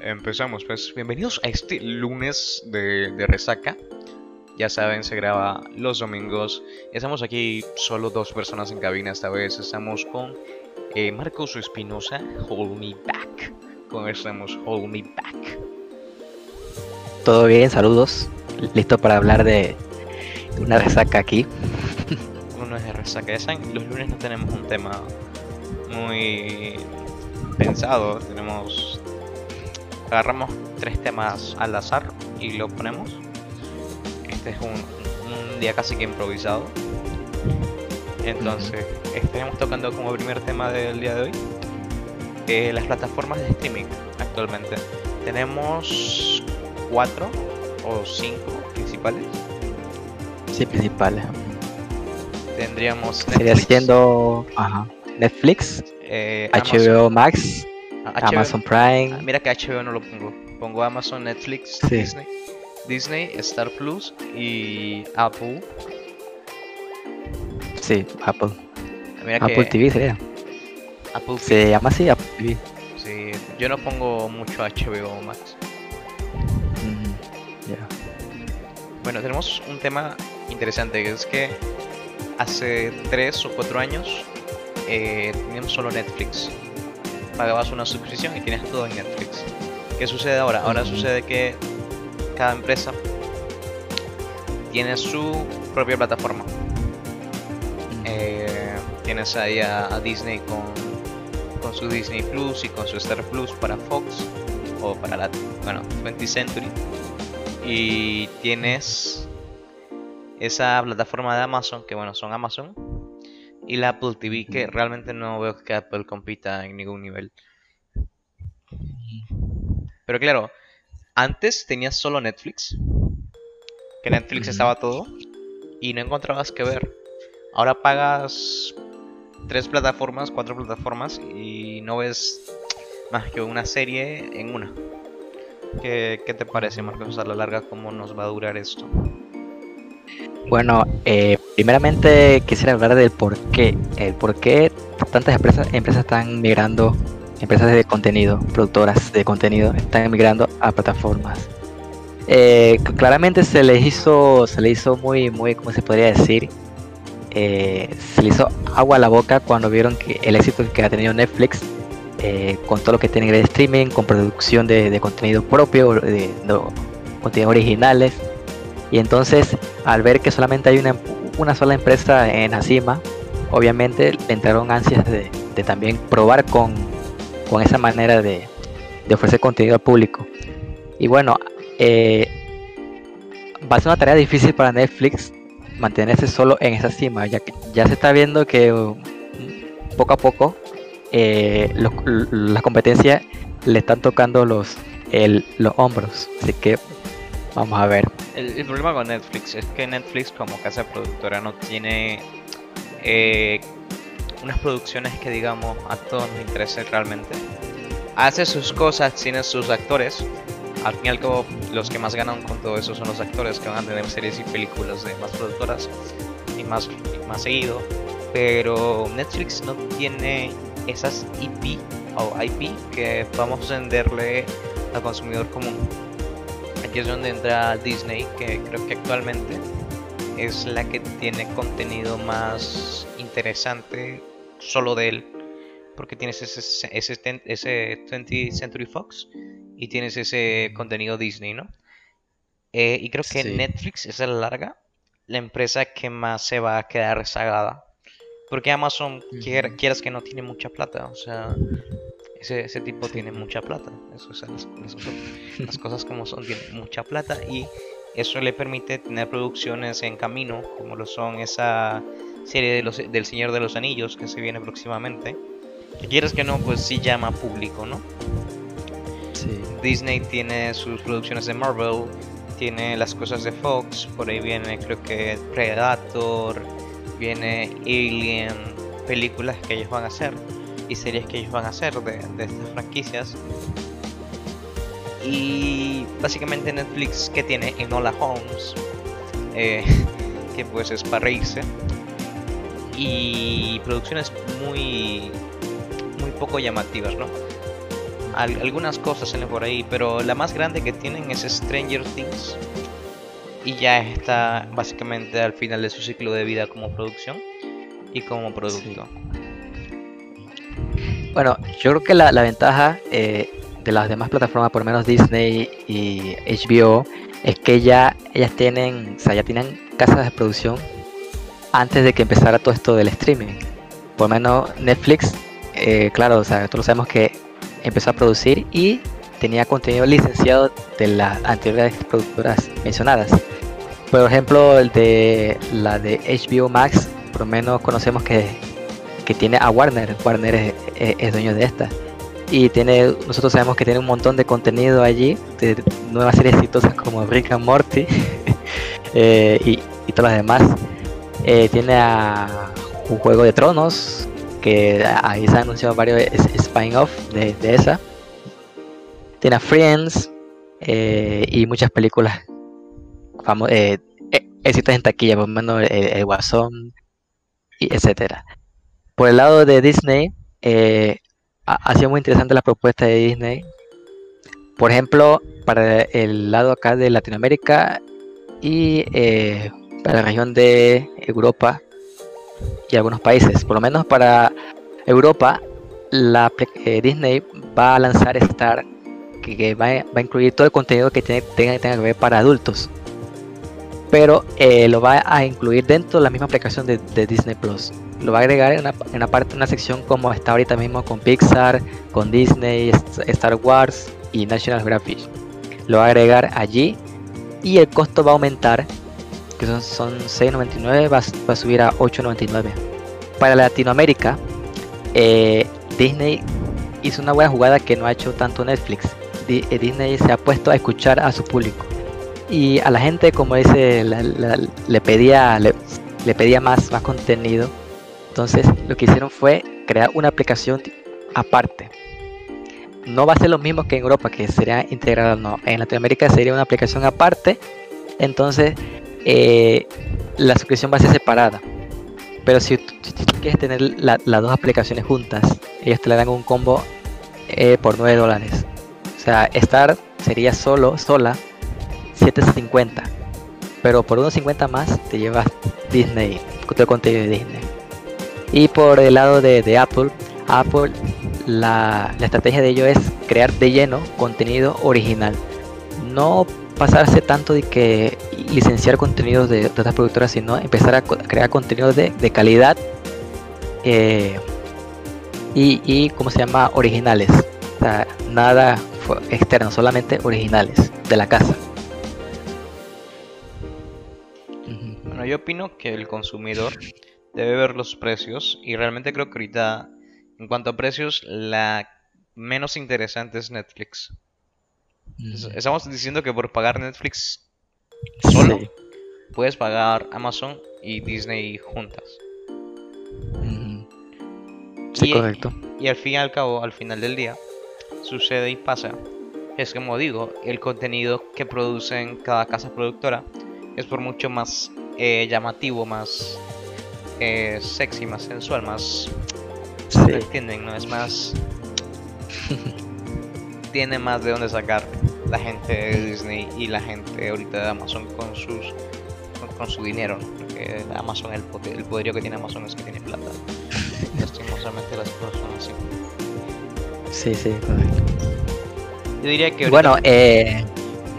empezamos pues. Bienvenidos a este lunes de, de resaca. Ya saben, se graba los domingos. Estamos aquí solo dos personas en cabina esta vez. Estamos con eh, Marcos Espinosa, Hold Me Back. Con estamos Hold Me Back. Todo bien, saludos. Listo para hablar de una resaca aquí. De resaca. Ya saben, los lunes no tenemos un tema muy pensado. Tenemos. Agarramos tres temas al azar y lo ponemos. Este es un, un día casi que improvisado. Entonces, estaremos tocando como primer tema del día de hoy eh, las plataformas de streaming actualmente. Tenemos cuatro o cinco principales. Sí, principales. Tendríamos Sería Netflix, siendo ajá, Netflix, eh, HBO Max, Amazon, ah, HBO Amazon Prime. Ah, Mira que HBO no lo pongo. Pongo Amazon, Netflix, Sí. Disney, Disney, Star Plus y Apple. Sí, Apple. Mira Apple que TV sería. Apple TV, Se llama así Apple TV. sí, yo no pongo mucho HBO Max. Mm. Bueno, tenemos un tema interesante que es que hace 3 o 4 años eh, teníamos solo Netflix. Pagabas una suscripción y tienes todo en Netflix. ¿Qué sucede ahora? Ahora sucede que cada empresa tiene su propia plataforma. Eh, tienes ahí a, a Disney con, con su Disney Plus y con su Star Plus para Fox o para la bueno 20th Century y tienes esa plataforma de Amazon que bueno son Amazon y la Apple TV que realmente no veo que Apple compita en ningún nivel. Pero claro antes tenías solo Netflix que Netflix estaba todo y no encontrabas que ver. Ahora pagas tres plataformas cuatro plataformas y no ves más que una serie en una. ¿Qué, qué te parece, Marcos, a la larga cómo nos va a durar esto? Bueno, eh, primeramente quisiera hablar del por qué. El por qué tantas empresas, empresas están migrando, empresas de contenido, productoras de contenido, están migrando a plataformas. Eh, claramente se les hizo, se le hizo muy, muy, ¿cómo se podría decir? Eh, se le hizo agua a la boca cuando vieron que el éxito que ha tenido Netflix con todo lo que tiene de streaming, con producción de, de contenido propio, de, de contenidos originales. Y entonces, al ver que solamente hay una, una sola empresa en la cima, obviamente le entraron ansias de, de también probar con, con esa manera de, de ofrecer contenido al público. Y bueno, eh, va a ser una tarea difícil para Netflix mantenerse solo en esa cima, ya que ya se está viendo que uh, poco a poco eh, la competencia le están tocando los, el- los hombros. Así que vamos a ver. El, problema con Netflix es que Netflix como casa productora no tiene eh, unas producciones que digamos a todos nos interesen realmente. Hace sus cosas, tiene sus actores. Al fin y al cabo, los que más ganan con todo eso son los actores que van a tener series y películas de más productoras y más, más seguido. Pero Netflix no tiene esas IP o IP que vamos a venderle al consumidor común. Aquí es donde entra Disney, que creo que actualmente es la que tiene contenido más interesante solo de él. Porque tienes ese, ese, ten- ese 20th Century Fox y tienes ese contenido Disney, ¿no? Eh, y creo que Sí. Netflix es a la larga la empresa que más se va a quedar rezagada. Porque Amazon, Ujú. quieras que no, tiene mucha plata. O sea, ese, ese tipo tiene mucha plata. Eso, o sea, las, cosas, las cosas como son, tiene mucha plata y eso le permite tener producciones en camino, como lo son esa serie de los, del Señor de los Anillos que se viene próximamente. Que quieras que no, pues sí llama público, ¿no? Sí. Disney tiene sus producciones de Marvel, tiene las cosas de Fox, por ahí viene creo que Predator, viene Alien, películas que ellos van a hacer y series que ellos van a hacer de, de estas franquicias. Y básicamente Netflix que tiene Enola Holmes, eh, que pues es para reírse, y producciones muy muy poco llamativas, ¿no? algunas cosas salen por ahí, pero la más grande que tienen es Stranger Things. Y ya está básicamente al final de su ciclo de vida como producción y como producto. Bueno, yo creo que la, ventaja eh, de las demás plataformas, por lo menos Disney y HBO, es que ya ellas tienen, o sea, ya tienen casas de producción antes de que empezara todo esto del streaming. Por lo menos Netflix, eh, claro, o sea, todos sabemos que empezó a producir y tenía contenido licenciado de las anteriores productoras mencionadas. Por ejemplo, el de la de HBO Max, por lo menos conocemos que, que tiene a Warner. Warner es, dueño de esta. Y tiene, nosotros sabemos que tiene un montón de contenido allí, de nuevas series exitosas como Rick and Morty eh, y, todas las demás. Eh, tiene a un juego de tronos, que ahí se han anunciado varios spin-off de, esa. Tiene a Friends eh, y muchas películas famosas, eh, éxitos en taquilla, por lo menos el, Guasón, y etcétera. Por el lado de Disney, ha, sido muy interesante la propuesta de Disney. Por ejemplo, para el lado acá de Latinoamérica y para la región de Europa y algunos países. Por lo menos para Europa, la eh, Disney va a lanzar Star, que, va, a incluir todo el contenido que tiene, tenga, que ver para adultos. Pero eh, lo va a incluir dentro de la misma aplicación de, Disney Plus. Lo va a agregar en una, una, parte, una sección como está ahorita mismo con Pixar, con Disney, Star Wars y National Geographic. Lo va a agregar allí y el costo va a aumentar que son, son 6.99, va, a subir a 8.99. Para Latinoamérica, eh, Disney hizo una buena jugada que no ha hecho tanto Netflix. Eh, Disney se ha puesto a escuchar a su público. Y a la gente, como dice, le pedía, le, pedía más, más contenido. Entonces lo que hicieron fue crear una aplicación aparte. No va a ser lo mismo que en Europa, que sería integrada, no. En Latinoamérica sería una aplicación aparte. Entonces eh, la suscripción va a ser separada. Pero si tú, quieres tener las dos aplicaciones juntas, ellos te le dan un combo eh, por 9 dólares. O sea, Star sería solo, sola, 7.50. Pero por 1.50 más te llevas Disney, todo el contenido de Disney. Y por el lado de, Apple, Apple, la, la estrategia de ellos es crear de lleno contenido original. No pasarse tanto de que licenciar contenidos de, otras productoras, sino empezar a crear contenidos de, calidad eh, y, y, ¿cómo se llama? Originales. O sea, nada externo, solamente originales de la casa. Bueno, yo opino que el consumidor debe ver los precios y realmente creo que ahorita, en cuanto a precios, la menos interesante es Netflix. Estamos diciendo que por pagar Netflix solo puedes pagar Amazon y Disney juntas. Sí, correcto. Y al fin y al cabo, al final del día, sucede y pasa. Es como digo, el contenido que producen cada casa productora es por mucho más eh, llamativo, más eh, sexy, más sensual, más... Sí. entienden? ¿No? Es más... tiene más de dónde sacar la gente de Disney y la gente ahorita de Amazon con sus con, su dinero, porque Amazon el, el poderío que tiene Amazon es que tiene plata. Lastimosamente las cosas son así. Sí, sí. Yo diría que bueno, eh...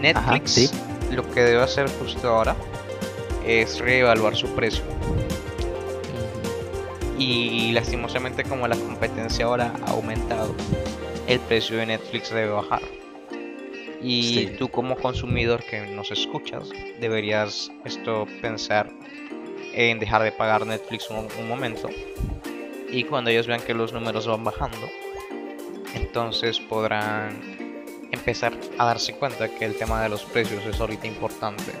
Netflix lo que debe hacer justo ahora es reevaluar su precio. Y lastimosamente como la competencia ahora ha aumentado, el precio de Netflix debe bajar. Y tú como consumidor que nos escuchas, deberías esto pensar en dejar de pagar Netflix un, momento. Y cuando ellos vean que los números van bajando, entonces podrán empezar a darse cuenta que el tema de los precios es ahorita importante.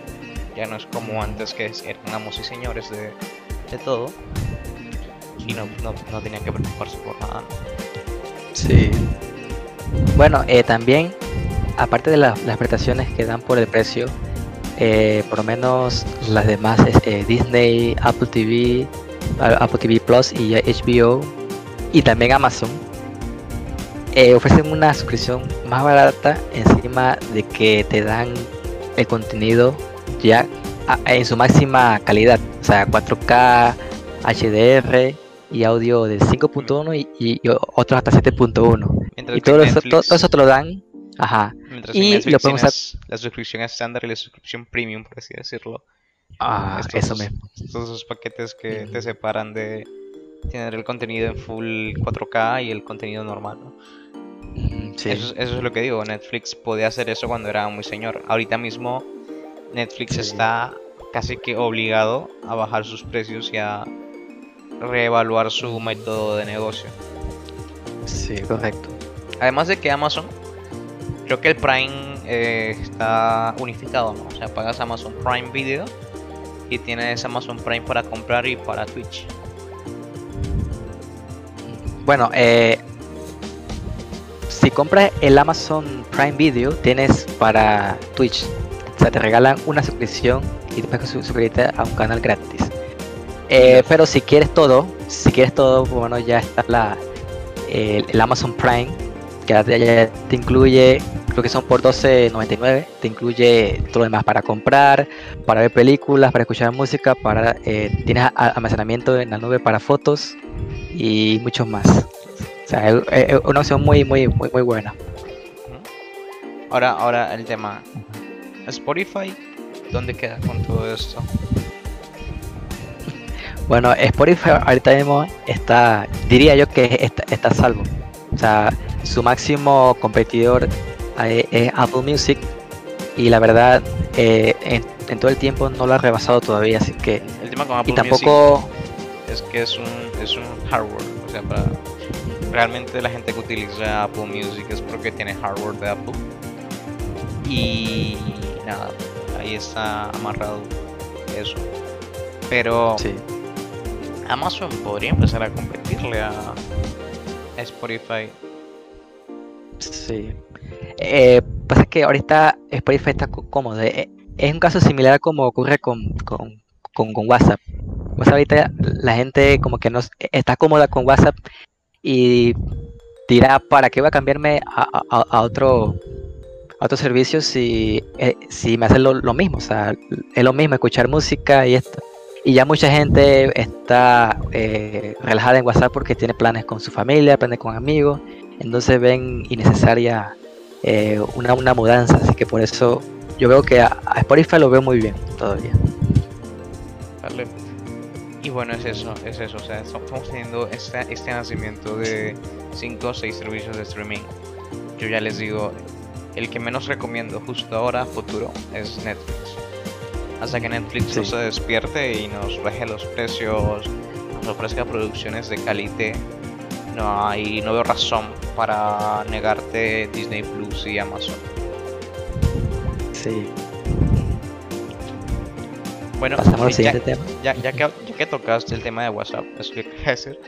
Ya no es como antes que eran amos y señores de, todo. Y no, no, tenían que preocuparse por nada. Sí. Bueno, eh, también, aparte de las prestaciones que dan por el precio, eh, por lo menos las demás, eh, Disney, Apple TV, Apple TV Plus y HBO, y también Amazon, eh, ofrecen una suscripción más barata encima de que te dan el contenido ya en su máxima calidad, o sea, 4K, HDR y audio de 5.1 y, otros hasta 7.1. Y todo eso, todo, eso te lo dan. Ajá. y lo podemos hacer. La suscripción estándar y la suscripción premium, por así decirlo. Ah, eso mismo. Todos esos paquetes que te separan de tener el contenido en full 4K y el contenido normal, ¿no? Eso, es lo que digo, Netflix podía hacer eso cuando era muy señor. Ahorita mismo Netflix está casi que obligado a bajar sus precios y a reevaluar su método de negocio. Sí, correcto. Además de que Amazon, creo que el Prime eh, está unificado, ¿no? O sea, pagas Amazon Prime Video y tienes Amazon Prime para comprar y para Twitch. Bueno, eh, si compras el Amazon Prime Video, tienes para Twitch. O sea, te regalan una suscripción y después suscribirte a un canal gratis. Eh, pero si quieres todo, si quieres todo, bueno, ya está la, el, Amazon Prime, que ya te incluye, creo que son por 12.99, te incluye todo lo demás para comprar, para ver películas, para escuchar música, para eh, tienes almacenamiento en la nube para fotos y mucho más. O sea, es, una opción muy, muy, muy, muy buena. Ahora, ahora el tema. Spotify, ¿dónde queda con todo esto? Bueno, Spotify ahorita mismo está, diría yo que está, está salvo. O sea, su máximo competidor eh, es Apple Music y la verdad eh, en, todo el tiempo no lo ha rebasado todavía, así que... El tema con Apple y tampoco... es que es un, es un hardware, o sea, para... Realmente la gente que utiliza Apple Music es porque tiene hardware de Apple. Y nada, ahí está amarrado eso. Pero... Sí Amazon podría empezar a competirle a Spotify. Sí. Eh, pasa que ahorita Spotify está cómodo. Eh, es un caso similar como ocurre con, con, WhatsApp. WhatsApp ahorita la gente como que no está cómoda con WhatsApp y dirá, ¿para qué voy a cambiarme a, otro a otro servicio si, eh, si me hacen lo, mismo? O sea, es lo mismo escuchar música y esto. Y ya mucha gente está eh, relajada en WhatsApp porque tiene planes con su familia, planes con amigos. Entonces ven innecesaria eh, una, una mudanza. Así que por eso yo veo que a, Spotify lo veo muy bien todavía. Vale. Y bueno, es eso, es eso. O sea, estamos teniendo este, este nacimiento de 5 o 6 servicios de streaming. Yo ya les digo, el que menos recomiendo justo ahora, futuro, es Netflix hasta que Netflix no se despierte y nos baje los precios, nos ofrezca producciones de calidad. No hay, no veo razón para negarte Disney Plus y Amazon. Sí. Bueno, ya, Ya, ya, que, ya, que, tocaste el tema de WhatsApp, eso que quería decir.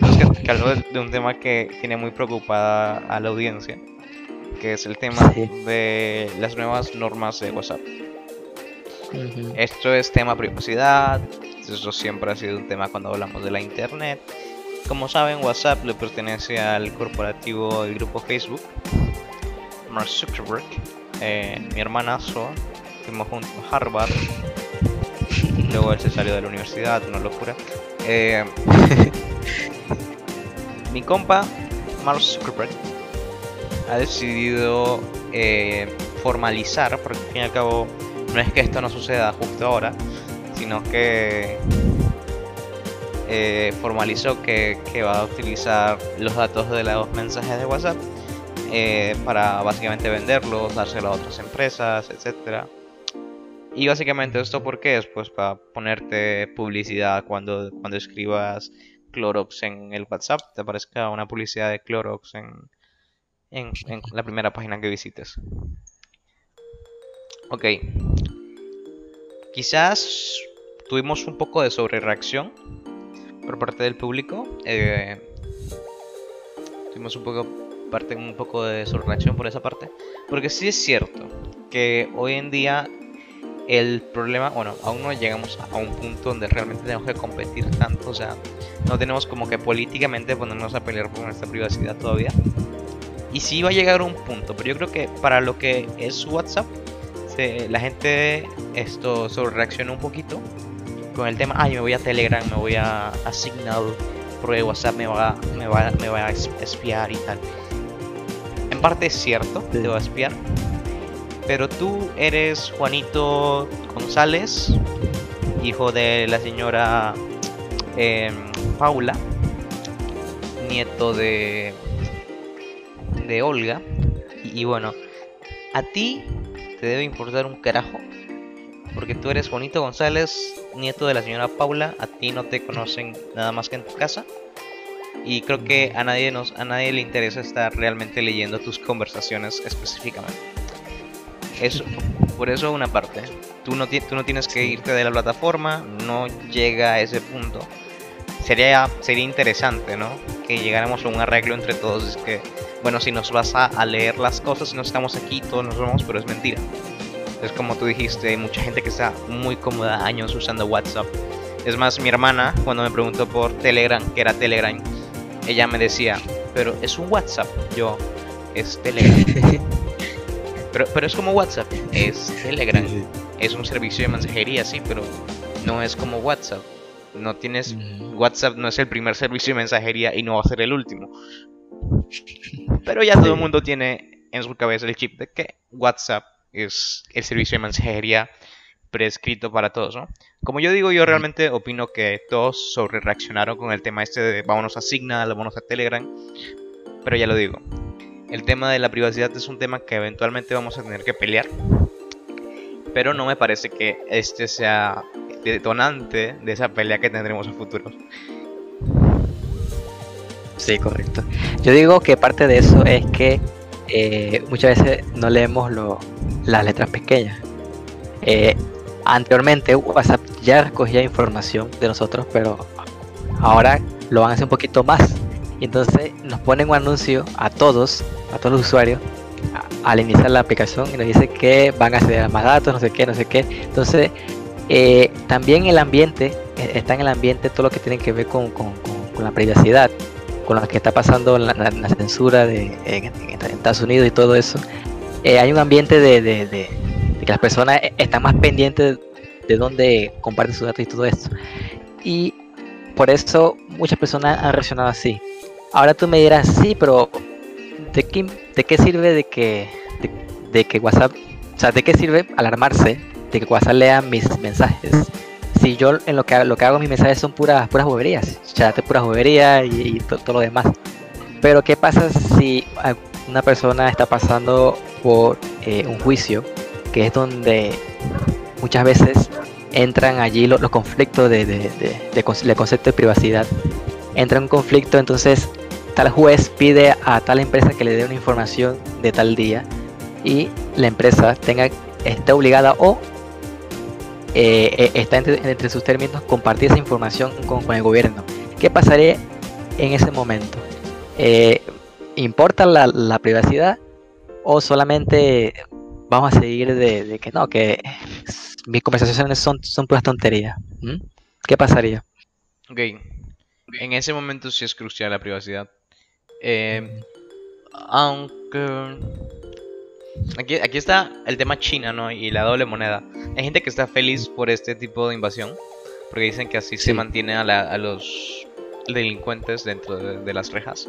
Es que, que hablo de, un tema que tiene muy preocupada a la audiencia, que es el tema de las nuevas normas de WhatsApp. Esto es tema privacidad, eso siempre ha sido un tema cuando hablamos de la internet. Como saben, WhatsApp le pertenece al corporativo del grupo Facebook, Mark Zuckerberg, eh, mi hermanazo, fuimos juntos a Harvard, luego él se salió de la universidad, una locura. Eh, mi compa, Mark Zuckerberg, ha decidido eh, formalizar, porque al fin y al cabo no es que esto no suceda justo ahora, sino que eh, formalizó que, va a utilizar los datos de los mensajes de WhatsApp eh, para básicamente venderlos, dárselo a otras empresas, etcétera. Y básicamente esto porque es pues para ponerte publicidad cuando, cuando escribas Clorox en el WhatsApp, te aparezca una publicidad de Clorox en, en la primera página que visites. Ok. Quizás tuvimos un poco de sobrereacción por parte del público. Eh, tuvimos un poco, parte, un poco de sobrereacción por esa parte. Porque sí es cierto que hoy en día el problema, bueno, aún no llegamos a un punto donde realmente tenemos que competir tanto. O sea, no tenemos como que políticamente ponernos a pelear por nuestra privacidad todavía. Y sí va a llegar un punto, pero yo creo que para lo que es WhatsApp, la gente esto sobre reacciona un poquito con el tema, ay, me voy a Telegram, me voy a, a Signal, porque WhatsApp me va, me, va, me va a espiar y tal. En parte es cierto, te va a espiar, pero tú eres Juanito González, hijo de la señora em, Paula, nieto de, de Olga, y, y bueno, a ti te debe importar un carajo porque tú eres Juanito González, nieto de la señora Paula, a ti no te conocen nada más que en tu casa. Y creo que a nadie, nos, a nadie le interesa estar realmente leyendo tus conversaciones específicamente. Eso, por eso una parte. Tú no, tú no tienes que irte de la plataforma, no llega a ese punto. Sería, sería interesante, ¿no? Que llegáramos a un arreglo entre todos. Es que, bueno, si nos vas a, a leer las cosas y no estamos aquí, todos nos vamos, pero es mentira. Es como tú dijiste, hay mucha gente que está muy cómoda años usando WhatsApp. Es más, mi hermana, cuando me preguntó por Telegram, que era Telegram, ella me decía, pero es un WhatsApp. Yo, es Telegram. pero, pero es como WhatsApp, es Telegram. Es un servicio de mensajería, sí, pero no es como WhatsApp. No tienes. WhatsApp no es el primer servicio de mensajería y no va a ser el último. Pero ya todo el mundo tiene en su cabeza el chip de que WhatsApp es el servicio de mensajería prescrito para todos, ¿no? Como yo digo, yo realmente opino que todos sobre reaccionaron con el tema este de vámonos a Signal, vámonos a Telegram, pero ya lo digo, el tema de la privacidad es un tema que eventualmente vamos a tener que pelear, pero no me parece que este sea detonante de esa pelea que tendremos en futuro. Sí, correcto. Yo digo que parte de eso es que eh, muchas veces no leemos las letras pequeñas. Eh, anteriormente WhatsApp ya recogía información de nosotros, pero ahora lo van a hacer un poquito más. Y entonces nos ponen un anuncio a todos, a todos los usuarios, al iniciar la aplicación y nos dice que van a acceder a más datos, no sé qué, no sé qué. Entonces, eh, también el ambiente, está en el ambiente todo lo que tiene que ver con la privacidad con lo que está pasando la, censura de, en, Estados Unidos y todo eso, eh, hay un ambiente de, que las personas e, están más pendientes de dónde comparten sus datos y todo eso. Y por eso muchas personas han reaccionado así. Ahora tú me dirás, sí, pero ¿de qué, de qué sirve de que, de, que WhatsApp, o sea, de qué sirve alarmarse de que WhatsApp lea mis mensajes? Si yo en lo que, lo que hago mis mensajes son puras, puras boberías, chat puras boberías y, todo lo demás. Pero ¿qué pasa si una persona está pasando por eh, un juicio, que es donde muchas veces entran allí los, conflictos de, de, de, concepto de privacidad? Entra un conflicto, entonces tal juez pide a tal empresa que le dé una información de tal día y la empresa tenga esté obligada o eh, eh, está entre, sus términos compartir esa información con, el gobierno. ¿Qué pasaría en ese momento? Eh, ¿Importa la, privacidad o solamente vamos a seguir de, que no, que mis conversaciones son, son puras tonterías? ¿Mm? ¿Qué pasaría? Ok, en ese momento sí es crucial la privacidad. aunque Aquí, aquí está el tema China, ¿no? Y la doble moneda. Hay gente que está feliz por este tipo de invasión. Porque dicen que así se mantiene a, los delincuentes dentro de, las rejas.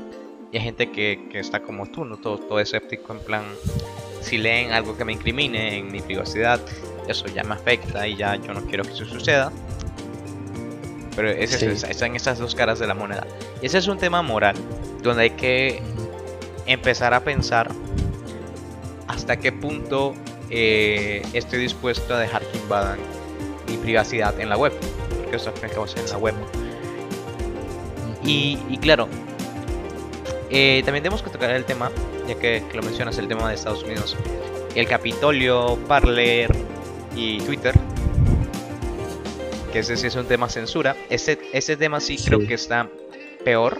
Y hay gente que, está como tú, ¿no? Todo, todo escéptico en plan... Si leen algo que me incrimine en mi privacidad, eso ya me afecta y ya yo no quiero que eso suceda. Pero es están estas dos caras de la moneda. Y ese es un tema moral, donde hay que empezar a pensar hasta qué punto eh, estoy dispuesto a dejar que invadan mi privacidad en la web, porque eso es lo que en la web. Y, claro, eh, también tenemos que tocar el tema, ya que, lo mencionas, el tema de Estados Unidos. El Capitolio, Parler y Twitter. Que ese sí es un tema censura. Ese, ese tema sí, creo que está peor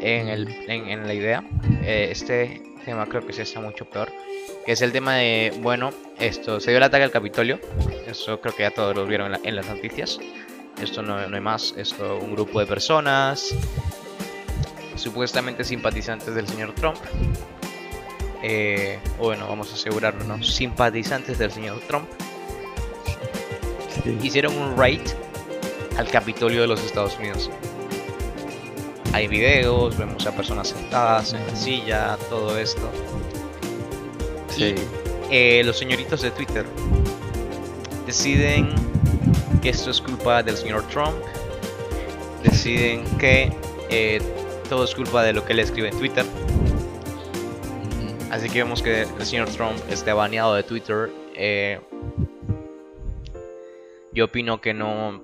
en, el, en, la idea. Eh, este tema creo que sí está mucho peor. Que es el tema de, bueno, esto, se dio el ataque al Capitolio. Eso creo que ya todos lo vieron en, las noticias. Esto no, no, hay más. Esto, un grupo de personas supuestamente simpatizantes del señor Trump. Eh, bueno, vamos a asegurarlo, ¿no? Simpatizantes del señor Trump. Hicieron un raid al Capitolio de los Estados Unidos. Hay videos, vemos a personas sentadas en la silla, todo esto. Sí. Eh, los señoritos de Twitter deciden que esto es culpa del señor Trump. Deciden que eh, todo es culpa de lo que él escribe en Twitter. Así que vemos que el señor Trump está baneado de Twitter. Eh, yo opino que no.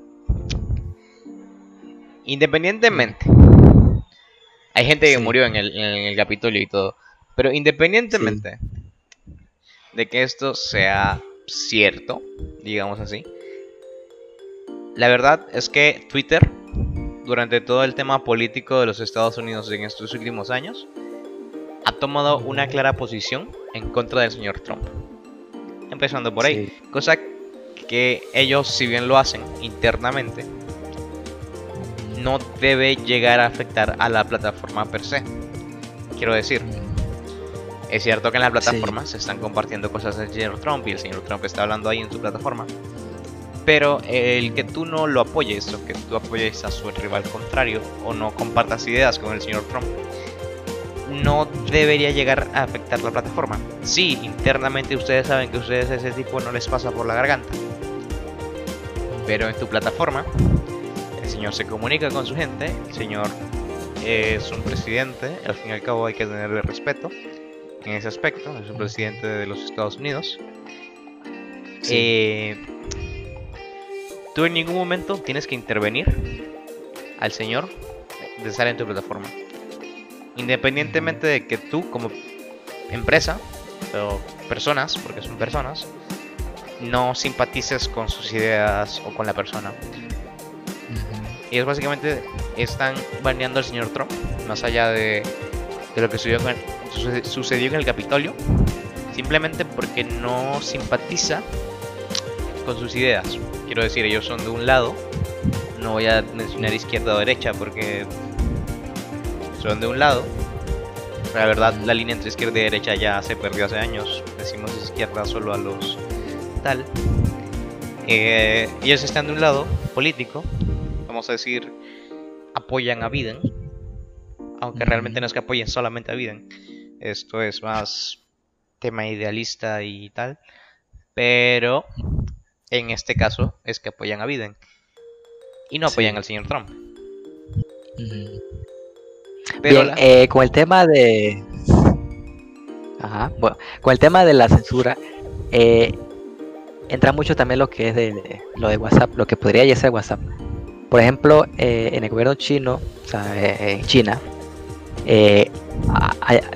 Independientemente. Hay gente que murió en el, en el, Capitolio y todo. Pero independientemente de que esto sea cierto, digamos así. La verdad es que Twitter, durante todo el tema político de los Estados Unidos en estos últimos años, ha tomado una clara posición en contra del señor Trump. Empezando por ahí. Cosa que ellos, si bien lo hacen internamente, no debe llegar a afectar a la plataforma per se. Quiero decir, es cierto que en la plataforma se están compartiendo cosas del señor Trump y el señor Trump está hablando ahí en su plataforma. Pero el que tú no lo apoyes o que tú apoyes a su rival contrario o no compartas ideas con el señor Trump, no debería llegar a afectar la plataforma. Sí, internamente ustedes saben que ustedes ese tipo no les pasa por la garganta. Pero en tu plataforma, el señor se comunica con su gente, el señor es un presidente, al fin y al cabo hay que tenerle respeto en ese aspecto, es un presidente de los Estados Unidos. Eh, tú en ningún momento tienes que intervenir al señor de estar en tu plataforma. Independientemente de que tú como empresa o personas, porque son personas, no simpatices con sus ideas o con la persona. Y es básicamente están baneando al señor Trump, más allá de, de lo que sucedió, en el Capitolio, simplemente porque no simpatiza con sus ideas. Quiero decir, ellos son de un lado, no voy a mencionar izquierda o derecha porque son de un lado. la verdad, la línea entre izquierda y derecha ya se perdió hace años. Decimos izquierda solo a los tal. Eh, ellos están de un lado político, vamos a decir, apoyan a Biden, aunque realmente no es que apoyen solamente a Biden. Esto es más tema idealista y tal. Pero en este caso es que apoyan a Biden. Y no apoyan al señor Trump. Pero eh, con el tema de... Ajá, bueno, con el tema de la censura, eh, entra mucho también lo que es de, lo de WhatsApp, lo que podría ya ser WhatsApp. Por ejemplo, eh, en el gobierno chino, o sea, en China, eh,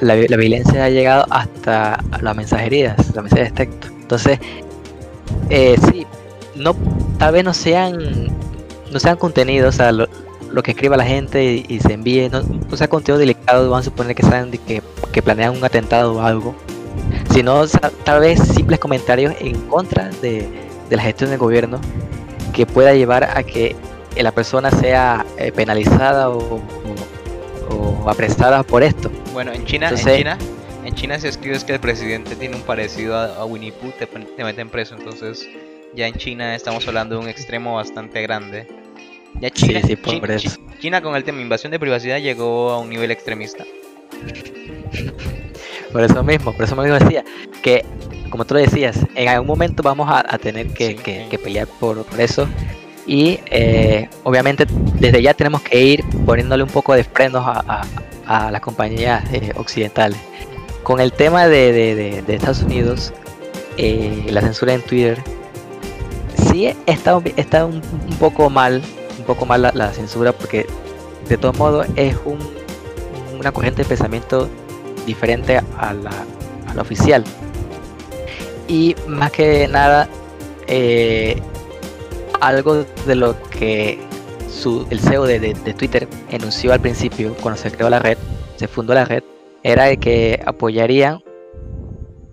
la, violencia ha llegado hasta las mensajerías, las mensajerías de texto. Entonces, eh, sí, no, tal vez no sean, no sean contenidos, o sea, lo, que escriba la gente y, se envíe, no, sea contenido delicado, van a suponer que saben que, planean un atentado o algo, sino tal vez simples comentarios en contra de, la gestión del gobierno que pueda llevar a que la persona sea eh, penalizada o, o apresadas por esto. Bueno, en China, en China, en China se escribe que el presidente tiene un parecido a, Winnie Pooh, te, meten preso, entonces ya en China estamos hablando de un extremo bastante grande. Ya China, China, con el tema invasión de privacidad llegó a un nivel extremista. Por eso mismo, por eso mismo decía que, como tú lo decías, en algún momento vamos a, tener que, que, pelear por, por eso y eh, obviamente desde ya tenemos que ir poniéndole un poco de frenos a, las compañías eh, occidentales. Con el tema de, Estados Unidos, eh, la censura en Twitter, sí está, está un, poco mal, un poco mal la, censura porque de todos modos es un, una corriente de pensamiento diferente a la, a la oficial. Y más que nada, eh, algo de lo que el CEO de, Twitter enunció al principio, cuando se creó la red, se fundó la red, era que apoyarían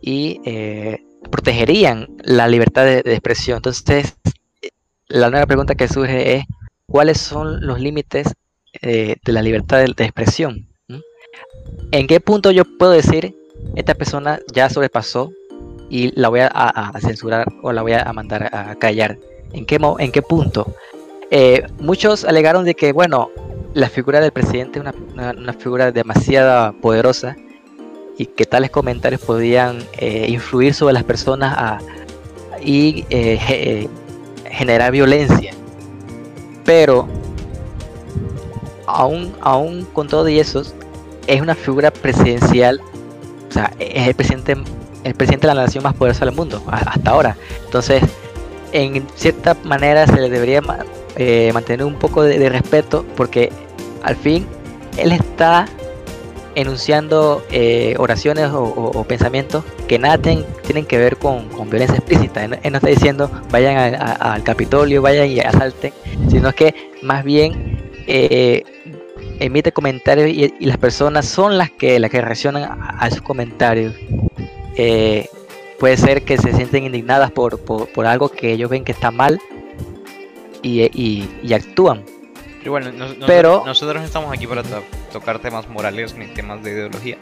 y eh, protegerían la libertad de, expresión. Entonces, la nueva pregunta que surge es, ¿cuáles son los límites eh, de la libertad de, expresión? ¿En qué punto yo puedo decir esta persona ya sobrepasó y la voy a, censurar o la voy a mandar a callar? ¿En qué, en qué punto? Eh, muchos alegaron de que, bueno, la figura del presidente es una, figura demasiado poderosa y que tales comentarios podían eh, influir sobre las personas y eh, generar violencia. Pero, aún, aún con todo y eso, es una figura presidencial, o sea, es el presidente, el presidente de la nación más poderosa del mundo hasta ahora. Entonces, en cierta manera se le debería eh, mantener un poco de, respeto porque al fin él está enunciando eh, oraciones o, pensamientos que nada tienen que ver con, violencia explícita. Él, no está diciendo vayan al Capitolio, vayan y asalten, sino que más bien eh, emite comentarios y, las personas son las que, las que reaccionan a, esos comentarios. Puede ser que se sienten indignadas por, algo que ellos ven que está mal y, actúan. Pero nosotros no estamos aquí para tocar temas morales ni temas de ideología.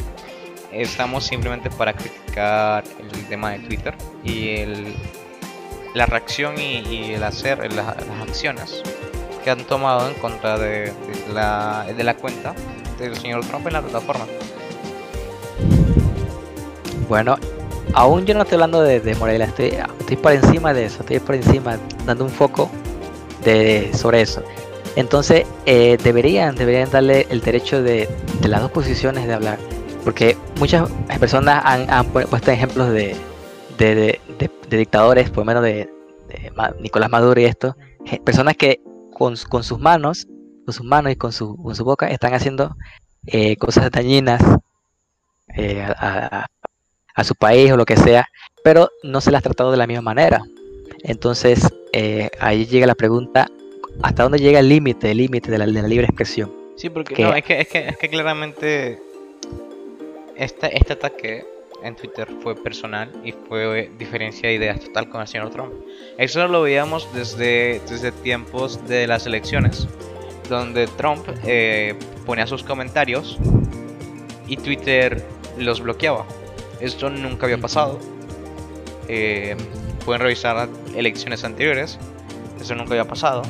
Estamos simplemente para criticar el tema de Twitter y el, la reacción y, el hacer, las acciones que han tomado en contra de, la, de la cuenta del señor Trump en la plataforma. Bueno, aún yo no estoy hablando de, de Morela, estoy, por encima de eso, estoy por encima, dando un foco sobre eso. Entonces, eh, deberían, deberían darle el derecho de, las dos posiciones de hablar, porque muchas personas han, puesto ejemplos de, dictadores, por lo menos de, Nicolás Maduro y esto, personas que con, sus manos, con sus manos y con su, con boca están haciendo eh, cosas dañinas eh, a, su país o lo que sea, pero no se las ha tratado de la misma manera. Entonces eh, ahí llega la pregunta, ¿hasta dónde llega el límite, el límite de la, libre expresión? Sí, porque no, es, que, es, que, es que claramente este, este ataque en Twitter fue personal y fue diferencia de ideas total con el señor Trump. Eso lo veíamos desde, desde tiempos de las elecciones, donde Trump eh, ponía sus comentarios y Twitter los bloqueaba. Esto nunca había pasado. Eh, pueden revisar elecciones anteriores. Eso nunca había pasado.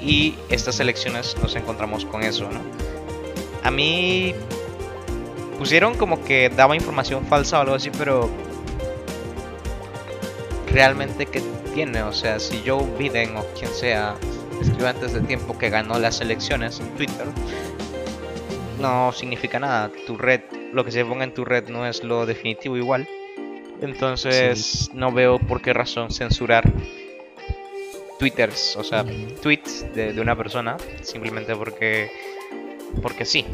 Y estas elecciones nos encontramos con eso, ¿no? A mí pusieron como que daba información falsa o algo así, pero realmente que tiene, o sea, si Joe Biden o quien sea escribe antes del tiempo que ganó las elecciones en Twitter, no significa nada. Tu red, lo que se ponga en tu red no es lo definitivo igual. Entonces no veo por qué razón censurar twitters, o sea, tweets de, de, una persona simplemente porque porque sí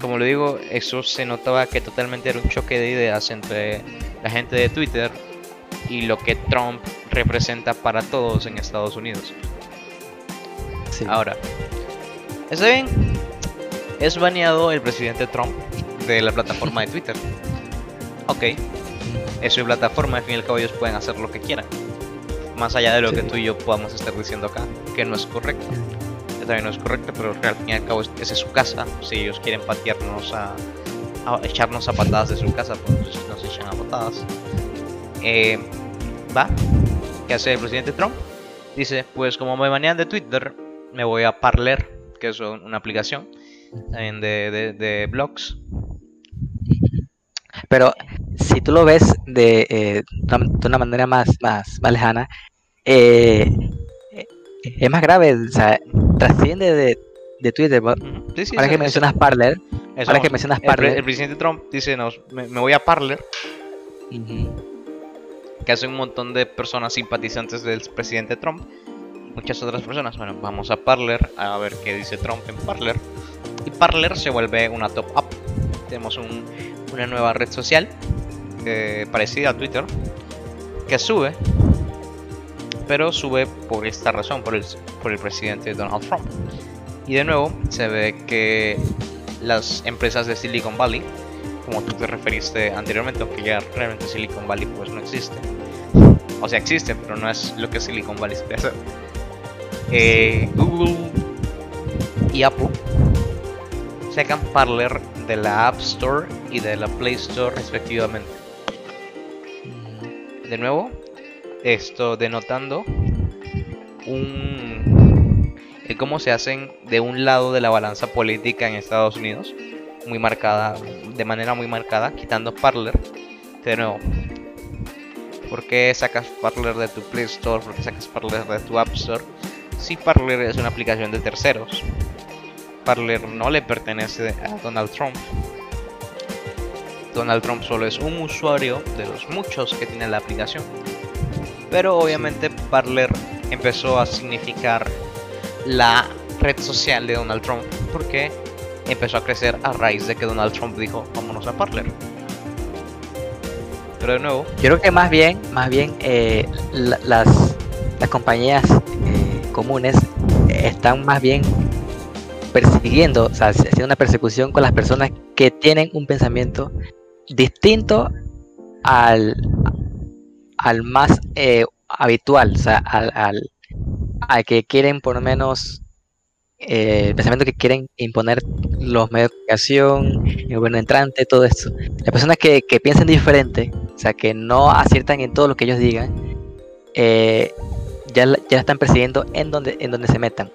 como lo digo, eso se notaba que totalmente era un choque de ideas entre la gente de Twitter y lo que Trump representa para todos en Estados Unidos. Ahora, ¿está bien? Es baneado el presidente Trump de la plataforma de Twitter. Ok, es su plataforma, al fin y al cabo ellos pueden hacer lo que quieran. Más allá de lo que tú y yo podamos estar diciendo acá, que no es correcto también no es correcto, pero al fin y al cabo esa es su casa. Si ellos quieren patearnos a, echarnos a patadas de su casa, pues nos echan a patadas. Eh, va, ¿qué hace el presidente Trump? Dice, pues como me banean de Twitter, me voy a Parler, que es una aplicación también de, de, blogs. Pero si tú lo ves de, eh, de una manera más, más, más lejana, eh, es más grave, o sea, trasciende de, de Twitter. para que mencionas Parler, para que mencionas Parler. El, presidente Trump dice, no, me, voy a Parler. Que hace un montón de personas simpatizantes del presidente Trump. Muchas otras personas. Bueno, vamos a Parler a ver qué dice Trump en Parler. Y Parler se vuelve una top up. Tenemos una nueva red social eh, parecida a Twitter que sube pero sube por esta razón, por el, por el presidente Donald Trump. Y de nuevo se ve que las empresas de Silicon Valley, como tú te referiste anteriormente, aunque ya realmente Silicon Valley pues no existe, o sea existe, pero no es lo que Silicon Valley se hacer. Eh, Google y Apple sacan Parler de la App Store y de la Play Store respectivamente. De nuevo, esto denotando un el cómo se hacen de un lado de la balanza política en Estados Unidos, muy marcada, de manera muy marcada, quitando Parler. De nuevo, ¿por qué sacas Parler de tu Play Store? ¿Por qué sacas Parler de tu App Store? Si Parler es una aplicación de terceros, Parler no le pertenece a Donald Trump. Donald Trump solo es un usuario de los muchos que tiene la aplicación. Pero obviamente Parler empezó a significar la red social de Donald Trump porque empezó a crecer a raíz de que Donald Trump dijo vámonos a Parler. Pero de nuevo. Yo creo que más bien, más bien eh, las, las compañías comunes están más bien persiguiendo, o sea, haciendo una persecución con las personas que tienen un pensamiento distinto al, al más eh, habitual, o sea, al, al, que quieren por lo menos eh, el pensamiento que quieren imponer los medios de comunicación, el gobierno entrante, todo esto. Las personas que, que piensan diferente, o sea, que no aciertan en todo lo que ellos digan, eh, ya, ya están persiguiendo en donde, en donde se metan.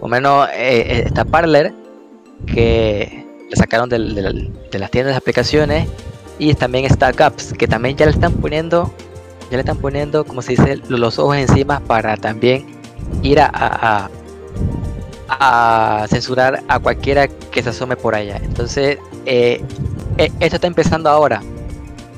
O menos eh, está Parler, que le sacaron de, las tiendas de aplicaciones, y también está Caps, que también ya le están poniendo ya le están poniendo, como se dice, los ojos encima para también ir a, a, censurar a cualquiera que se asome por allá. Entonces, eh, eh, esto está empezando ahora.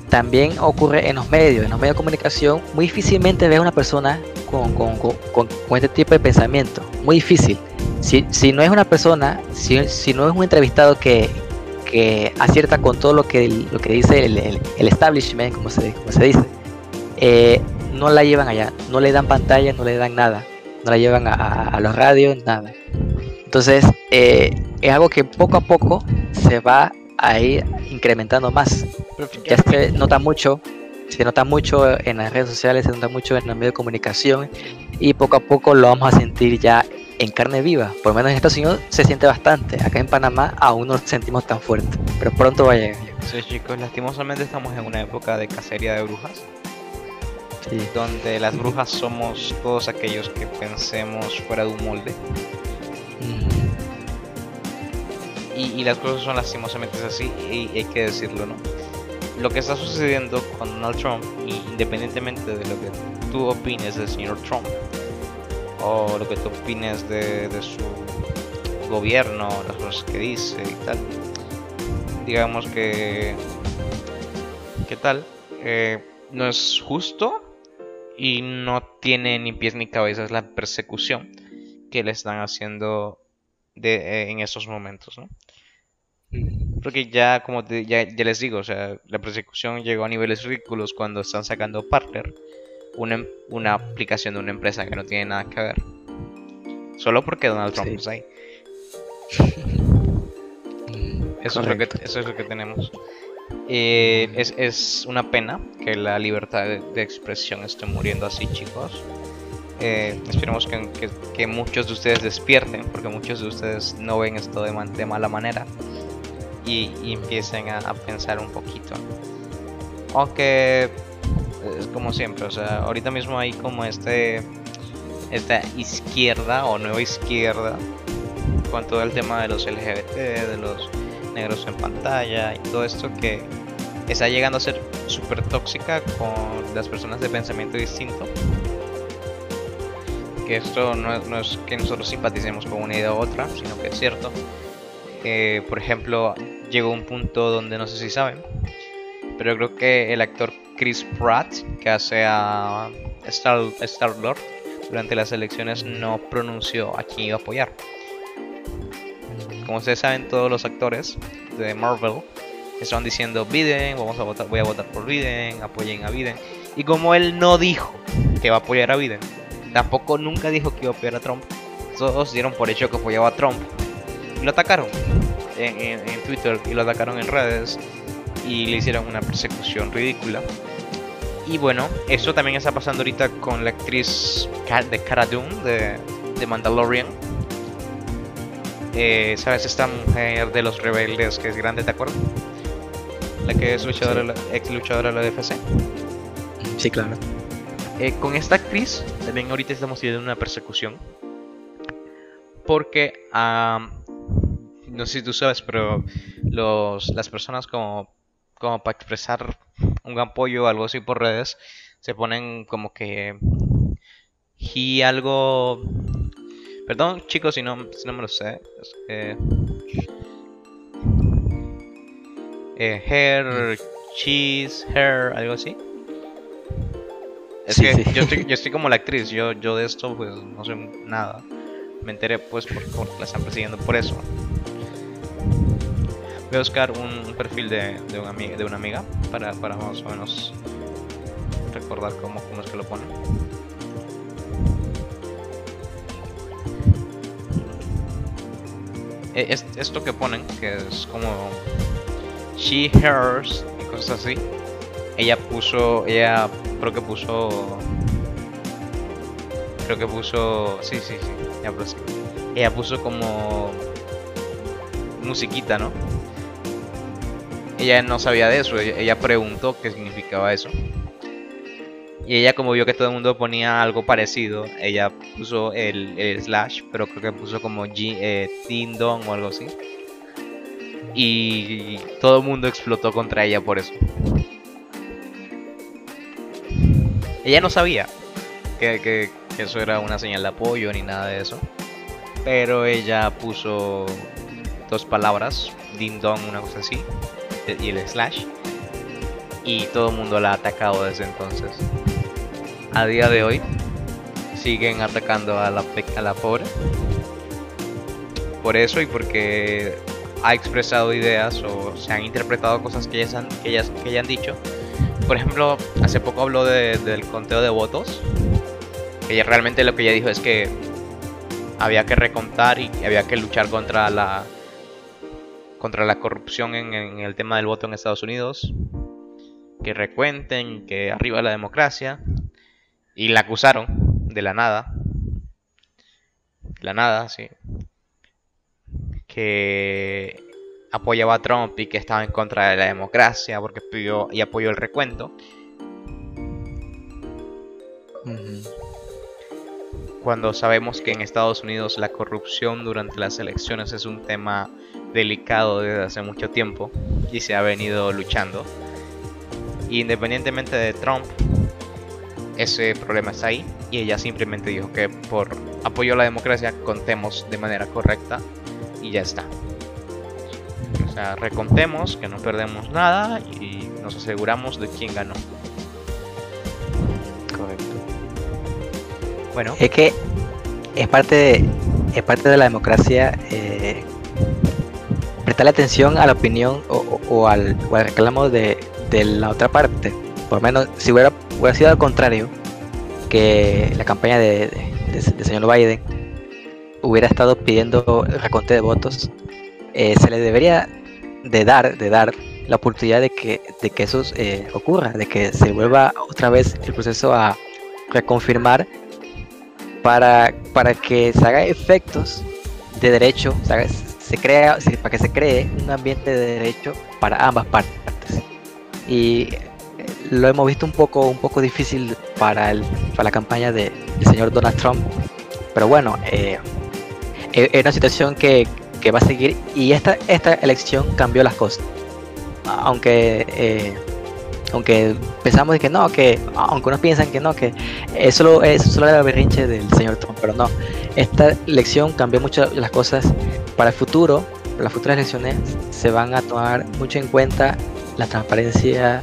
También ocurre en los medios, en los medios de comunicación, muy difícilmente ves una persona con, con, con, este tipo de pensamiento. Muy difícil. Si, si no es una persona, si, si no es un entrevistado que, que acierta con todo lo que, lo que dice el, el, establishment, como se, como se dice, eh, no la llevan allá, no le dan pantalla, no le dan nada, no la llevan a, los radios, nada. Entonces, eh, es algo que poco a poco se va a ir incrementando más. Ya se nota mucho, se nota mucho en las redes sociales, se nota mucho en los medios de comunicación y poco a poco lo vamos a sentir ya en carne viva. Por lo menos en Estados Unidos se siente bastante. Acá en Panamá aún no lo sentimos tan fuerte, pero pronto va a llegar. Sí, chicos, lastimosamente estamos en una época de cacería de brujas donde las brujas somos todos aquellos que pensemos fuera de un molde. Y, las cosas son lastimosamente así, y hay que decirlo, ¿no? Lo que está sucediendo con Donald Trump, independientemente de lo que tú opines del señor Trump, o lo que tú opines de, su gobierno, las cosas que dice y tal, digamos que. ¿Qué tal? Eh, no es justo y no tiene ni pies ni cabezas la persecución que le están haciendo de, eh, en estos momentos, ¿no? Porque ya, como ya, les digo, o sea, la persecución llegó a niveles ridículos cuando están sacando Partner, una, em, una aplicación de una empresa que no tiene nada que ver. Solo porque Donald Trump está ahí. Eso es, lo que, eso es lo que tenemos. Eh, es, una pena que la libertad de, expresión esté muriendo así, chicos. Eh, esperemos que, muchos de ustedes despierten, porque muchos de ustedes no ven esto de, de mala manera y, empiecen a, pensar un poquito. Aunque es como siempre, o sea, ahorita mismo hay como este esta izquierda o nueva izquierda con todo el tema de los LGBT, de los negros en pantalla y todo esto que está llegando a ser súper tóxica con las personas de pensamiento distinto. Que esto no es, que nosotros simpaticemos con una idea u otra, sino que es cierto. Eh, por ejemplo, llegó un punto donde no sé si saben, pero creo que el actor Chris Pratt, que hace a Star, Star Lord durante las elecciones, no pronunció a quién iba a apoyar como ustedes saben, todos los actores de Marvel estaban diciendo Biden, vamos a votar, voy a votar por Biden, apoyen a Biden. Y como él no dijo que va a apoyar a Biden, tampoco nunca dijo que iba a apoyar a Trump, todos dieron por hecho que apoyaba a Trump. Y lo atacaron en, Twitter y lo atacaron en redes y le hicieron una persecución ridícula. Y bueno, eso también está pasando ahorita con la actriz de Cara Dune de, de Mandalorian eh, ¿sabes esta mujer de los rebeldes que es grande, te acuerdas? La que es luchadora, la- ex luchadora de la UFC. Sí, claro. Eh, con esta actriz también ahorita estamos teniendo una persecución. Porque, am, no sé si tú sabes, pero los, las personas como, como para expresar un apoyo o algo así por redes, se ponen como que... Y algo... Perdón chicos si no, si no me lo sé. Es que... Eh, hair, cheese, hair, algo así. Es Sí, que sí. Yo, estoy, yo estoy como la actriz, yo, yo de esto pues no sé nada. Me enteré pues por, por- la están persiguiendo por eso. Voy a buscar un, perfil de, de, una de una amiga para, para más o menos recordar cómo, cómo es que lo ponen. Es- esto que ponen, que es como she, hers y cosas así. Ella puso, ella creo que puso, creo que puso, sí, sí, sí, ya pero. Ella puso como musiquita, ¿no? Ella no sabía de eso, ella, ella preguntó qué significaba eso. Y ella como vio que todo el mundo ponía algo parecido, ella puso el, slash, pero creo que puso como G, eh, Ding Dong o algo así. Y todo el mundo explotó contra ella por eso. Ella no sabía que, que- que eso era una señal de apoyo ni nada de eso. Pero ella puso dos palabras, Ding Dong, una cosa así, e- y el slash. Y todo el mundo la ha atacado desde entonces. A día de hoy siguen atacando a la, a la pobre. Por eso y porque ha expresado ideas o se han interpretado cosas que ellas han, que ellas, que ella han dicho. Por ejemplo, hace poco habló de- del conteo de votos. Ella realmente lo que ella dijo es que había que recontar y había que luchar contra la contra la corrupción en, en el tema del voto en Estados Unidos. Que recuenten, que arriba la democracia. Y la acusaron de la nada. De la nada, sí. Que apoyaba a Trump y que estaba en contra de la democracia porque pidió y apoyó el recuento. Cuando sabemos que en Estados Unidos la corrupción durante las elecciones es un tema delicado desde hace mucho tiempo y se ha venido luchando. Independientemente de Trump, ese problema está ahí y ella simplemente dijo que por apoyo a la democracia contemos de manera correcta y ya está. O sea, recontemos, que no perdemos nada y nos aseguramos de quién ganó. Correcto. Bueno, Es que es parte de, es parte de la democracia eh, prestarle atención a la opinión o, o- o al, o al reclamo de, de la otra parte. Por lo menos, si hubiera, hubiera sido al contrario, que la campaña de, de- señor Biden hubiera estado pidiendo el reconteo de votos, eh, se le debería de dar, de dar la oportunidad de que, de que eso eh, ocurra, de que se vuelva otra vez el proceso a reconfirmar para, para que se haga efectos de derecho, se, se crea, para que se cree un ambiente de derecho para ambas partes. Y eh, lo hemos visto un poco, un poco difícil para, el, para la campaña de- del señor Donald Trump. Pero bueno, eh, es es una situación que, que va a seguir y esta, esta elección cambió las cosas. Aunque eh, aunque pensamos que no, que aunque unos piensan que no, que eso es solo era el berrinche del señor Trump, pero no. Esta elección cambió mucho las cosas para el futuro. Para las futuras elecciones se van a tomar mucho en cuenta la transparencia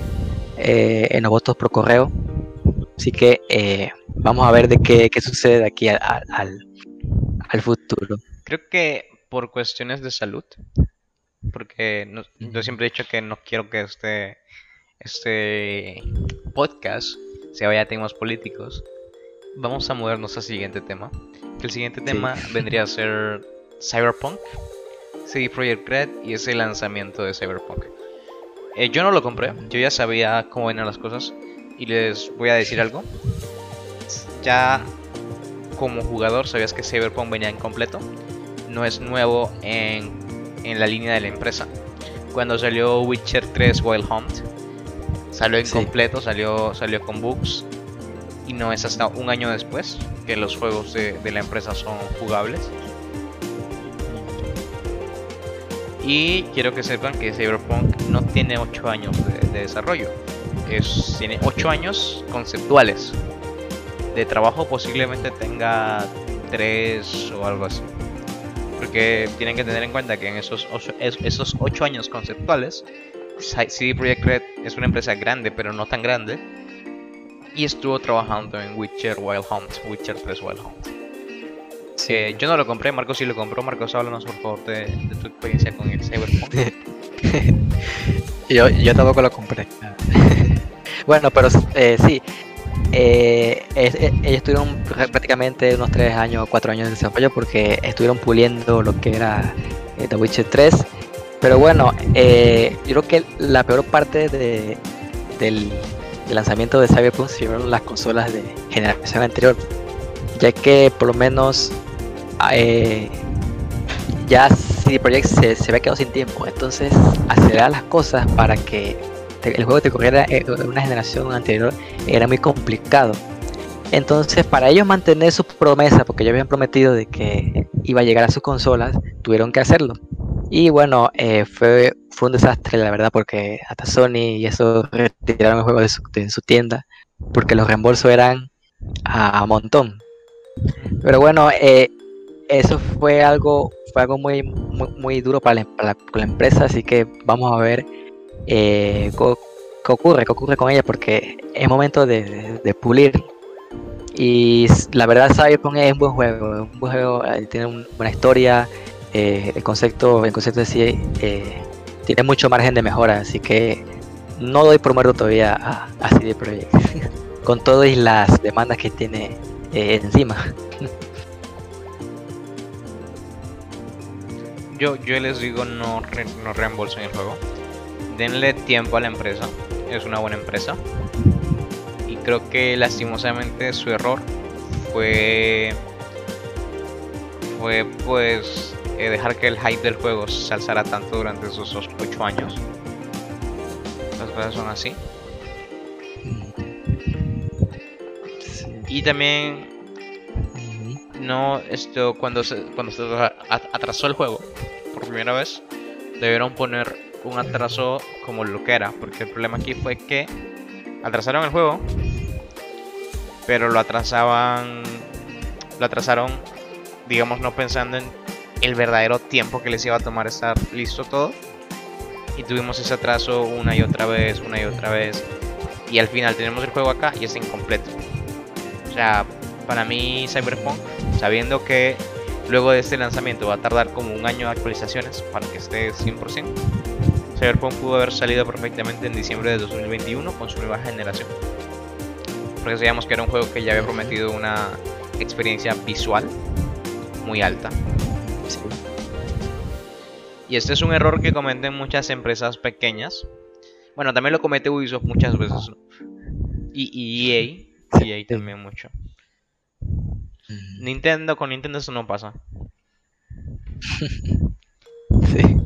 eh, en los votos por correo. Así que eh, vamos a ver de qué, qué sucede de aquí al, al, al futuro. Creo que por cuestiones de salud, porque no- yo siempre he dicho que no quiero que este, este podcast se vaya a temas políticos, vamos a movernos al siguiente tema. Que el siguiente Sí. tema vendría a ser Cyberpunk, CD Projekt Red y ese lanzamiento de Cyberpunk. Eh, yo no lo compré, yo ya sabía cómo venían las cosas y les voy a decir algo. Ya como jugador sabías que Cyberpunk venía incompleto. no es nuevo en, en la línea de la empresa. Cuando salió Witcher 3 Wild Hunt, salió incompleto, salió, salió con bugs. Y no es hasta un año después que los juegos de, de la empresa son jugables. Y quiero que sepan que Cyberpunk no tiene 8 años de, desarrollo. Es, tiene 8 años conceptuales. De trabajo posiblemente tenga 3 o algo así. Porque tienen que tener en cuenta que en esos 8, esos 8 años conceptuales, CD Projekt Red es una empresa grande, pero no tan grande. Y estuvo trabajando en Witcher Wild Hunt, Witcher 3 Wild Hunt yo no lo compré, Marcos sí lo compró. Marcos, háblanos por favor de, tu experiencia con el Cyberpunk. yo, yo tampoco lo compré. bueno, pero eh, sí. Eh, eh, ellos tuvieron prácticamente unos 3 años o 4 años de desarrollo porque estuvieron puliendo lo que era The Witcher 3. Pero bueno, yo creo que la peor parte de, del, lanzamiento de Cyberpunk se las consolas de generación anterior, ya que por lo menos eh, ya CD Projekt se, se había quedado sin tiempo, entonces acelerar las cosas para que el juego te corriera en una generación anterior era muy complicado. Entonces, para ellos mantener su promesa, porque ya habían prometido de que iba a llegar a sus consolas, tuvieron que hacerlo. Y bueno, eh, fue, fue un desastre, la verdad, porque hasta Sony y eso retiraron el juego de su, tienda, porque los reembolsos eran a, montón. Pero bueno, eh, eso fue algo, fue algo muy, muy, duro para la, empresa, así que vamos a ver eh, qué, ocurre, qué ocurre con ella, porque es momento de, pulir. Y la verdad Cyberpunk es un buen juego, un buen juego, tiene una buena historia, eh, el concepto, el concepto de sí tiene mucho margen de mejora, así que no doy por muerto todavía a, a CD Projekt, con todas las demandas que tiene encima. yo, yo les digo no, no reembolsen el juego. Denle tiempo a la empresa. Es una buena empresa. Y creo que lastimosamente su error fue. Fue pues eh, dejar que el hype del juego se alzara tanto durante esos 8 años. Las cosas son así. Y también no esto cuando se cuando se atrasó el juego por primera vez debieron poner un atraso como lo que era porque el problema aquí fue que atrasaron el juego pero lo atrasaban lo atrasaron digamos no pensando en el verdadero tiempo que les iba a tomar estar listo todo y tuvimos ese atraso una y otra vez una y otra vez y al final tenemos el juego acá y es incompleto o sea para mí Cyberpunk, sabiendo que luego de este lanzamiento va a tardar como un año de actualizaciones para que esté 100%, Cyberpunk pudo haber salido perfectamente en diciembre de 2021 con su nueva generación. Porque sabíamos que era un juego que ya había prometido una experiencia visual muy alta. Y este es un error que cometen muchas empresas pequeñas. Bueno, también lo comete Ubisoft muchas veces. Y, EA, EA también mucho. Nintendo, con Nintendo eso no pasa. sí.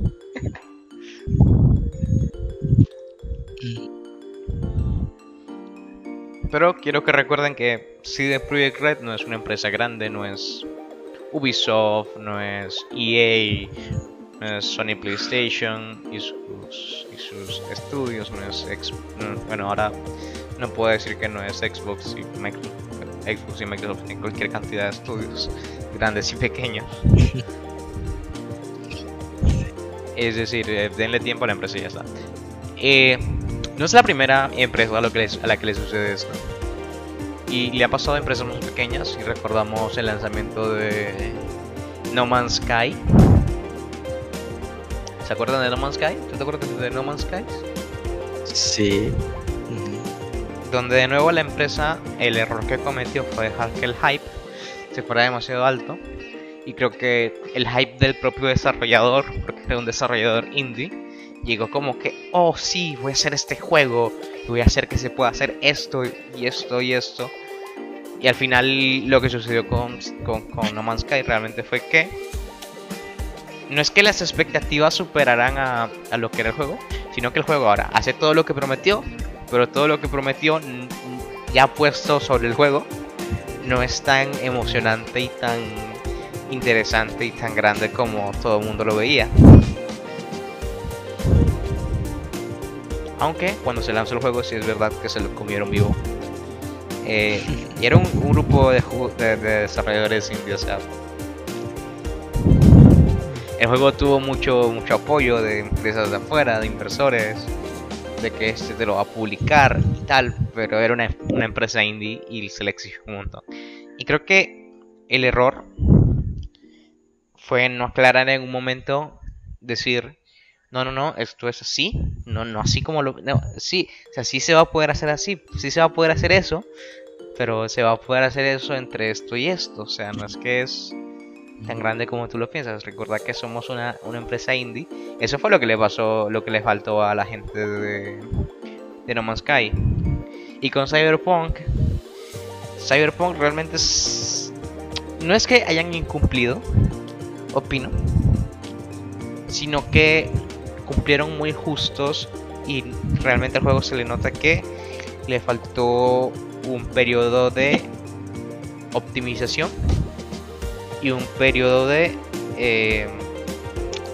Pero quiero que recuerden que CD Projekt Red no es una empresa grande, no es Ubisoft, no es EA, no es Sony PlayStation y sus, estudios, no es bueno ahora no puedo decir que no es Xbox y Microsoft Xbox y Microsoft en cualquier cantidad de estudios, grandes y pequeños. es decir, eh, denle tiempo a la empresa y ya está. Eh, no es la primera empresa a, lo que a la que le sucede esto. Y le ha pasado a empresas más pequeñas. Y recordamos el lanzamiento de No Man's Sky. ¿Se acuerdan de No Man's Sky? ¿Tú te acuerdas de No Man's Sky? Sí donde de nuevo la empresa el error que cometió fue dejar que el hype se fuera demasiado alto y creo que el hype del propio desarrollador, porque era un desarrollador indie, llegó como que, oh sí, voy a hacer este juego, voy a hacer que se pueda hacer esto y esto y esto. Y al final lo que sucedió con, con, No Man's Sky realmente fue que no es que las expectativas superarán a, a lo que era el juego, sino que el juego ahora hace todo lo que prometió, pero todo lo que prometió ya puesto sobre el juego no es tan emocionante y tan interesante y tan grande como todo el mundo lo veía. Aunque cuando se lanzó el juego sí es verdad que se lo comieron vivo. Eh, y era un, grupo de, de- de desarrolladores indios. O sea, el juego tuvo mucho, mucho apoyo de empresas de afuera, de inversores, de que este te lo va a publicar y tal, pero era una, una empresa indie y se le exigió un montón. Y creo que el error fue no aclarar en un momento, decir, no, no, no, esto es así, no, no así como lo... No, sí, o sea, sí se va a poder hacer así, sí se va a poder hacer eso, pero se va a poder hacer eso entre esto y esto, o sea, no es que es tan grande como tú lo piensas. Recuerda que somos una, una empresa indie. Eso fue lo que le pasó, lo que le faltó a la gente de, de No Man's Sky. Y con Cyberpunk, Cyberpunk realmente es, no es que hayan incumplido, opino, sino que cumplieron muy justos y realmente al juego se le nota que le faltó un periodo de optimización y un periodo de, eh,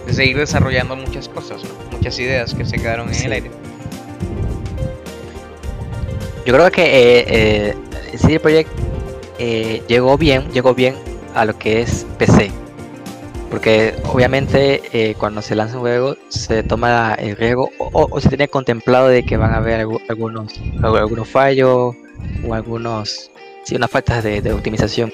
de seguir desarrollando muchas cosas, ¿no? muchas ideas que se quedaron en el aire. Yo creo que eh, eh, CD Projekt eh, llegó bien, llegó bien a lo que es PC. Porque obviamente eh, cuando se lanza un juego se toma el riesgo o, o se tiene contemplado de que van a haber algu- algunos, algu- algunos fallos o algunos, sí, unas faltas de, de optimización.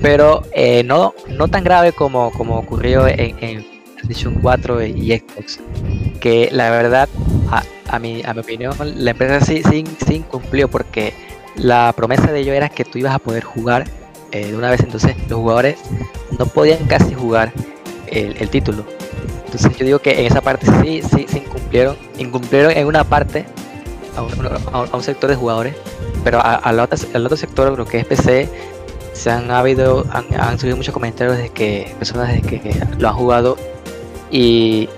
Pero eh, no, no tan grave como, como ocurrió en, en PlayStation 4 y Xbox. Que la verdad a, a, mi, a mi opinión, la empresa sí, sí, sí incumplió porque la promesa de ello era que tú ibas a poder jugar eh, de una vez. Entonces, los jugadores no podían casi jugar el, el título. Entonces, yo digo que en esa parte sí, sí, sí incumplieron. Incumplieron en una parte a un- a un sector de jugadores, pero al otro sector, lo que es PC, se han habido, han, subido muchos comentarios de que personas de que lo han jugado y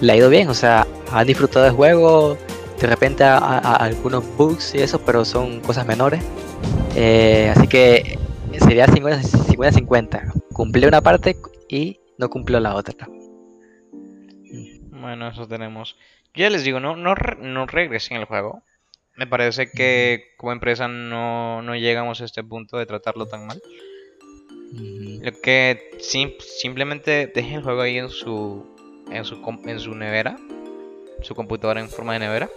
le ha ido bien, o sea, han disfrutado del juego, de repente algunos bugs y eso, pero son cosas menores. Eh, así que sería 50-50. Cumplió una parte y no cumplió la otra. Bueno, eso tenemos. Ya les digo, no, no, no regresen al juego. Me parece que como empresa no, no llegamos a este punto de tratarlo tan mal. Lo que sim- simplemente dejen el juego ahí en su en su en su nevera, su computadora en forma de nevera.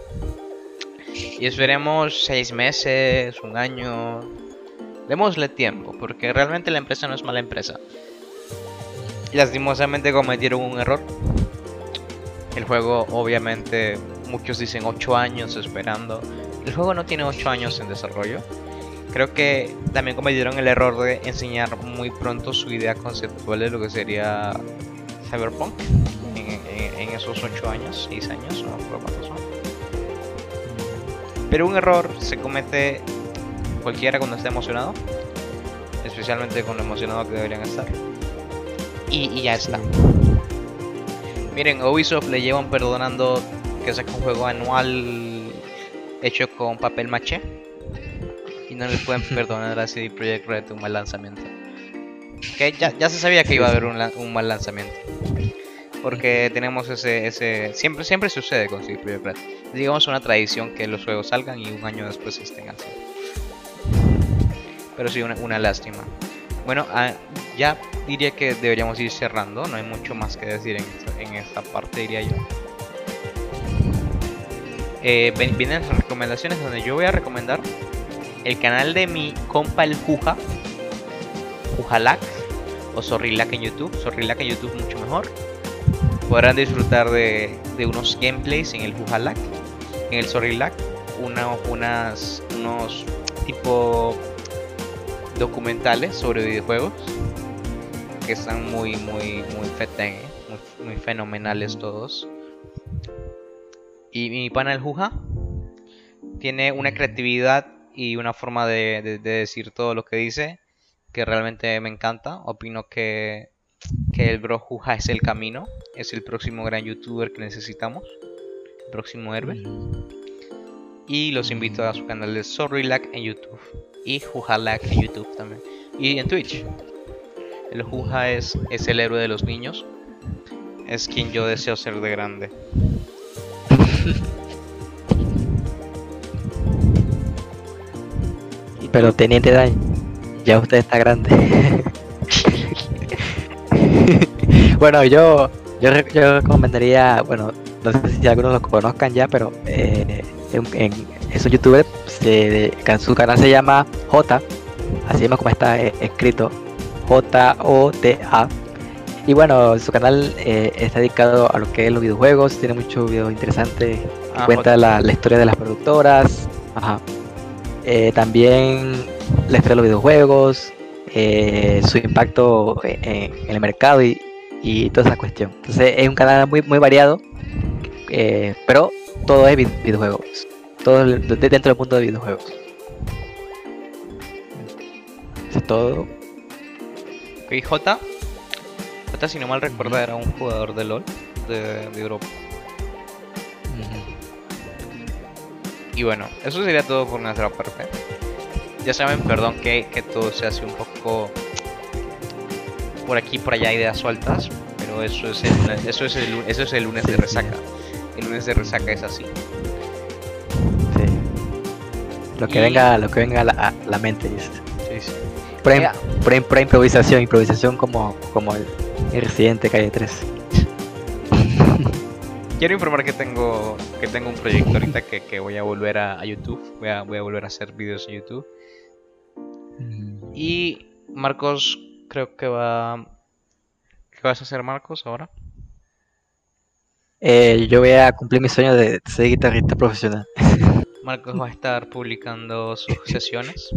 Y esperemos seis meses, un año. Démosle tiempo, porque realmente la empresa no es mala empresa. Lastimosamente cometieron un error. El juego, obviamente, muchos dicen 8 años esperando. El juego no tiene 8 años en desarrollo. Creo que también cometieron el error de enseñar muy pronto su idea conceptual de lo que sería Cyberpunk en, esos 8 años, 6 años, no me acuerdo cuántos son. Pero un error se comete cualquiera cuando está emocionado, especialmente con lo emocionado que deberían estar. Y, y ya está. Miren, Ubisoft le llevan perdonando que saque un juego anual hecho con papel maché. Y no les pueden perdonar a CD Projekt Red un mal lanzamiento. Que ya, ya se sabía que iba a haber un, un mal lanzamiento. Porque tenemos ese, ese. Siempre, siempre sucede con CD Projekt Red. Digamos una tradición que los juegos salgan y un año después estén así. Pero sí, una, una lástima. Bueno, ah, ya diría que deberíamos ir cerrando. No hay mucho más que decir en esta, en esta parte, diría yo. Eh, vienen las recomendaciones donde yo voy a recomendar el canal de mi compa el Juja, Jujalac o Zorrilac en YouTube. Zorrilac en YouTube mucho mejor. Podrán disfrutar de, unos gameplays en el Jujalac, en el Zorrilac, una, unas, unos tipo documentales sobre videojuegos que están muy muy muy feten, muy fenomenales todos. Y mi pana el Juja tiene una creatividad y una forma de, de- de decir todo lo que dice que realmente me encanta. Opino que que el bro Juja es el camino, es el próximo gran youtuber que necesitamos, el próximo héroe. Y los invito a su canal de Sorrylack en YouTube y Jujalack en YouTube también. Y en Twitch. El Juja es, es el héroe de los niños. Es quien yo deseo ser de grande. Pero teniente daño, ya usted está grande. bueno, yo, yo, re- yo recomendaría, bueno, no sé si algunos lo conozcan ya, pero eh, en, en- es un youtuber, su canal se llama J, así mismo como está eh, escrito, J-O-T-A. Y bueno, su canal eh, está dedicado a lo que es los videojuegos, tiene muchos videos interesantes, Ah, cuenta la, la historia de las productoras, ajá. Eh, también la historia de los videojuegos, eh, su impacto en, en el mercado y, y toda esa cuestión. Entonces es un canal muy, muy variado, pero todo es vi- videojuegos, todo dentro del mundo de videojuegos. Eso es todo. J. Si no mal recuerdo, era un jugador de LOL de, de Europa. Y bueno, eso sería todo por nuestra parte. Ya saben, perdón que, que todo se hace un poco por aquí por allá ideas sueltas, pero eso es el, eso es el, eso es el lunes de resaca. El lunes de resaca es así. Sí. Lo que Y- venga, lo que venga a la, a la mente. dice. Sí, sí. Pura improvisación, improvisación como, como el, el Residente Calle 3. Quiero informar que tengo que tengo un proyecto ahorita que, que voy a volver a, a YouTube. Voy a, voy a volver a hacer vídeos en YouTube. Y Marcos, creo que va. ¿Qué vas a hacer, Marcos, ahora? Eh, yo voy a cumplir mi sueño de ser guitarrista profesional. Marcos va a estar publicando sus sesiones.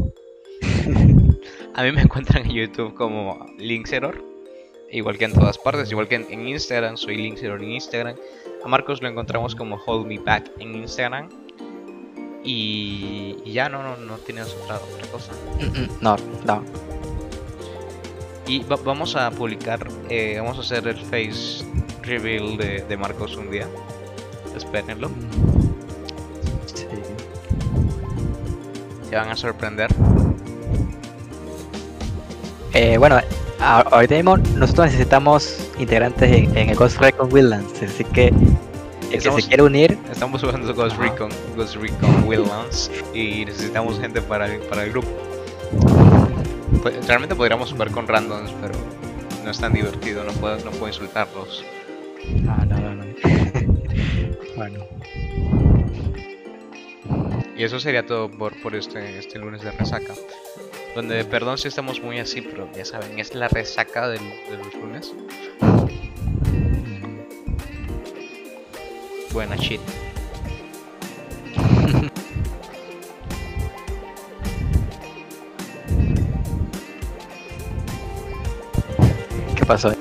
A mí me encuentran en YouTube como Linkseror, igual que en todas partes, igual que en, en Instagram, soy Linkseror en Instagram. A Marcos lo encontramos como Hold Me Back en Instagram. Y, y ya no, no, no tienes otra, otra cosa. No, no. Y va- vamos a publicar, eh, vamos a hacer el face reveal de, de Marcos un día. Espérenlo, Sí. se van a sorprender. Eh, bueno, ahorita mismo nosotros necesitamos integrantes en, en el Ghost Recon Wildlands, así que el que se quiere unir, Estamos jugando Ghost. Recon, Ghost Recon Wildlands y necesitamos gente para el, para el grupo. Pues, realmente podríamos jugar con randoms, pero no es tan divertido, no puedo, no puedo insultarlos. Ah, no, no, no. bueno, Y eso sería todo por, por este, este lunes de resaca. Donde, perdón si estamos muy así, pero ya saben, es la resaca de los lunes. Buena shit. ¿qué pasó?